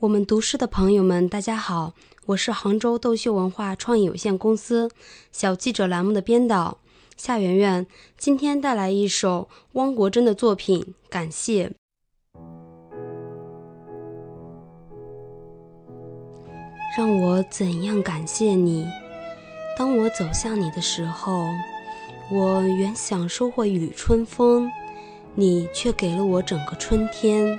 我们读诗的朋友们，大家好，我是杭州豆秀文化创意有限公司小记者栏目的编导夏圆圆，今天带来一首汪国真的作品《感谢》。让我怎样感谢你？当我走向你的时候，我原想收获一缕春风，你却给了我整个春天。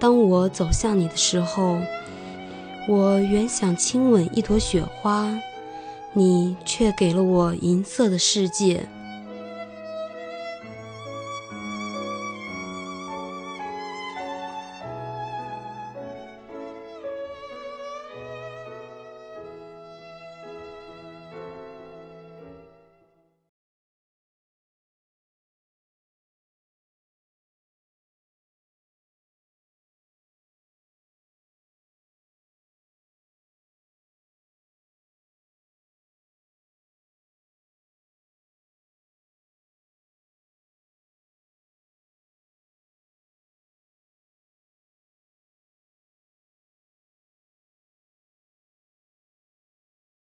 当我走向你的时候，我原想亲吻一朵雪花，你却给了我银色的世界。